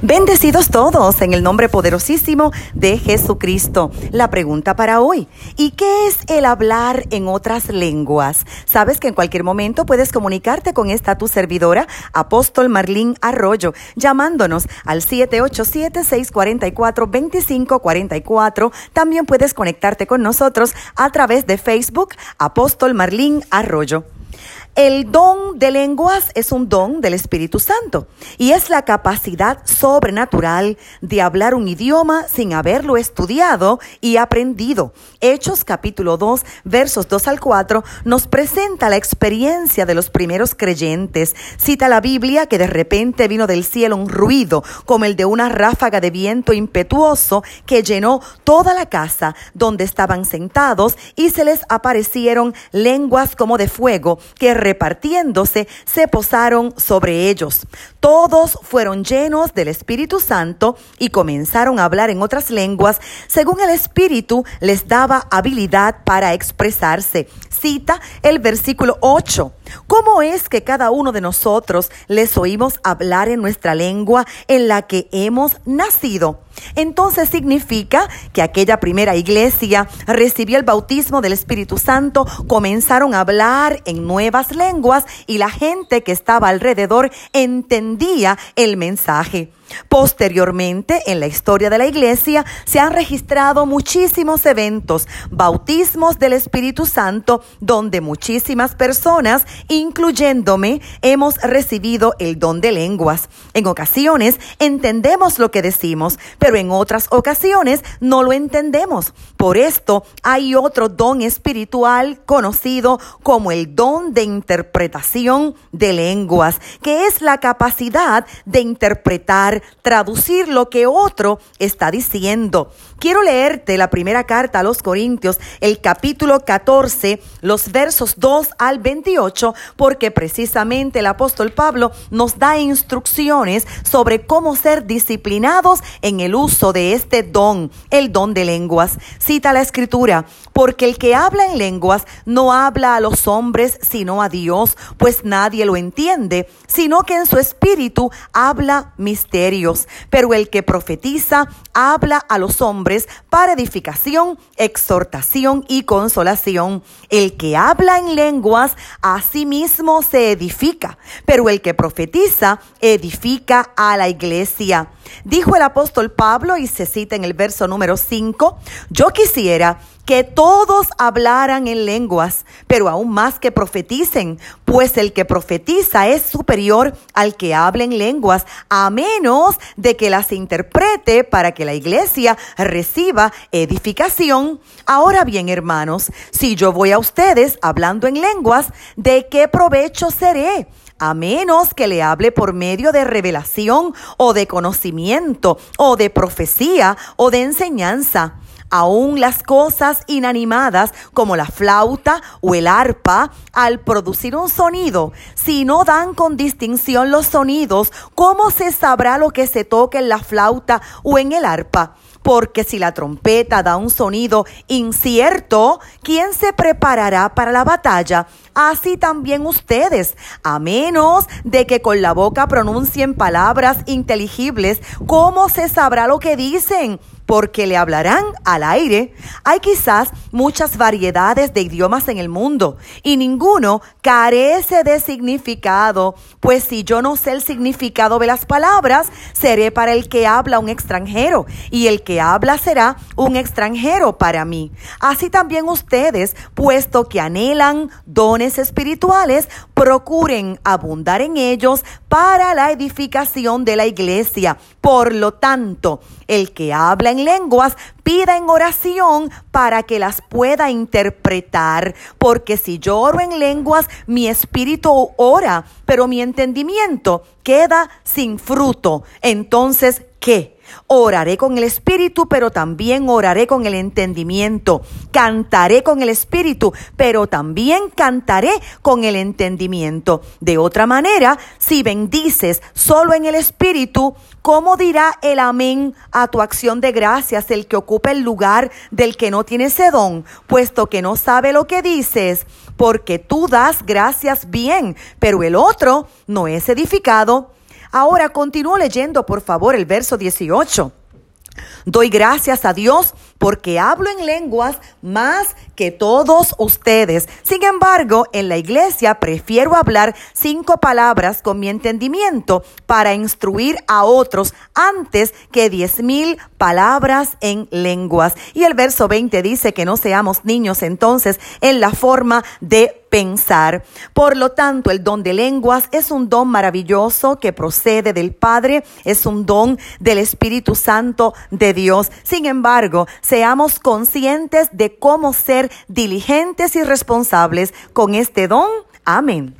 Bendecidos todos en el nombre poderosísimo de Jesucristo. La pregunta para hoy, ¿y qué es el hablar en otras lenguas? Sabes que en cualquier momento puedes comunicarte con esta tu servidora, Apóstol Marlín Arroyo, llamándonos al 787-644-2544. También puedes conectarte con nosotros a través de Facebook, Apóstol Marlín Arroyo. El don de lenguas es un don del Espíritu Santo y es la capacidad sobrenatural de hablar un idioma sin haberlo estudiado y aprendido. Hechos capítulo 2 versos 2 al 4 nos presenta la experiencia de los primeros creyentes. Cita la Biblia que de repente vino del cielo un ruido como el de una ráfaga de viento impetuoso que llenó toda la casa donde estaban sentados y se les aparecieron lenguas como de fuego que repartiéndose, se posaron sobre ellos. Todos fueron llenos del Espíritu Santo y comenzaron a hablar en otras lenguas, según el Espíritu les daba habilidad para expresarse. Cita el versículo 8. ¿Cómo es que cada uno de nosotros les oímos hablar en nuestra lengua en la que hemos nacido? Entonces significa que aquella primera iglesia recibió el bautismo del Espíritu Santo, comenzaron a hablar en nuevas lenguas y la gente que estaba alrededor entendía el mensaje. Posteriormente, en la historia de la iglesia, se han registrado muchísimos eventos, bautismos del Espíritu Santo, donde muchísimas personas, incluyéndome, hemos recibido el don de lenguas. En ocasiones entendemos lo que decimos, pero en otras ocasiones no lo entendemos. Por esto hay otro don espiritual conocido como el don de interpretación de lenguas, que es la capacidad de interpretar traducir lo que otro está diciendo. Quiero leerte la primera carta a los Corintios, el capítulo 14, los versos 2 al 28, porque precisamente el apóstol Pablo nos da instrucciones sobre cómo ser disciplinados en el uso de este don, el don de lenguas. Cita la escritura, porque el que habla en lenguas no habla a los hombres sino a Dios, pues nadie lo entiende, sino que en su espíritu habla Pero el que profetiza habla a los hombres para edificación, exhortación y consolación. El que habla en lenguas a sí mismo se edifica, pero el que profetiza edifica a la iglesia. Dijo el apóstol Pablo y se cita en el verso número 5, yo quisiera que todos hablaran en lenguas, pero aún más que profeticen, pues el que profetiza es superior al que habla en lenguas, a menos de que las interprete para que la iglesia reciba edificación. Ahora bien, hermanos, si yo voy a ustedes hablando en lenguas, ¿de qué provecho seré? a menos que le hable por medio de revelación o de conocimiento o de profecía o de enseñanza. Aún las cosas inanimadas como la flauta o el arpa, al producir un sonido, si no dan con distinción los sonidos, ¿cómo se sabrá lo que se toca en la flauta o en el arpa? Porque si la trompeta da un sonido incierto, ¿quién se preparará para la batalla? Así también ustedes, a menos de que con la boca pronuncien palabras inteligibles, ¿cómo se sabrá lo que dicen? Porque le hablarán al aire. Hay quizás muchas variedades de idiomas en el mundo y ninguno carece de significado, pues si yo no sé el significado de las palabras, seré para el que habla un extranjero y el que habla será un extranjero para mí. Así también ustedes, puesto que anhelan dones espirituales, procuren abundar en ellos para la edificación de la iglesia. Por lo tanto, el que habla en lenguas pida en oración para que las pueda interpretar, porque si yo oro en lenguas, mi espíritu ora, pero mi entendimiento queda sin fruto. Entonces, ¿qué? Oraré con el espíritu, pero también oraré con el entendimiento. Cantaré con el espíritu, pero también cantaré con el entendimiento. De otra manera, si bendices solo en el espíritu, ¿cómo dirá el amén a tu acción de gracias el que ocupa el lugar del que no tiene ese don, puesto que no sabe lo que dices? Porque tú das gracias bien, pero el otro no es edificado. Ahora continúo leyendo, por favor, el verso 18. Doy gracias a Dios porque hablo en lenguas más que todos ustedes. Sin embargo, en la iglesia prefiero hablar cinco palabras con mi entendimiento para instruir a otros antes que diez mil palabras en lenguas. Y el verso 20 dice que no seamos niños entonces en la forma de pensar. Por lo tanto, el don de lenguas es un don maravilloso que procede del Padre, es un don del Espíritu Santo de Dios. Sin embargo, seamos conscientes de cómo ser diligentes y responsables con este don. Amén.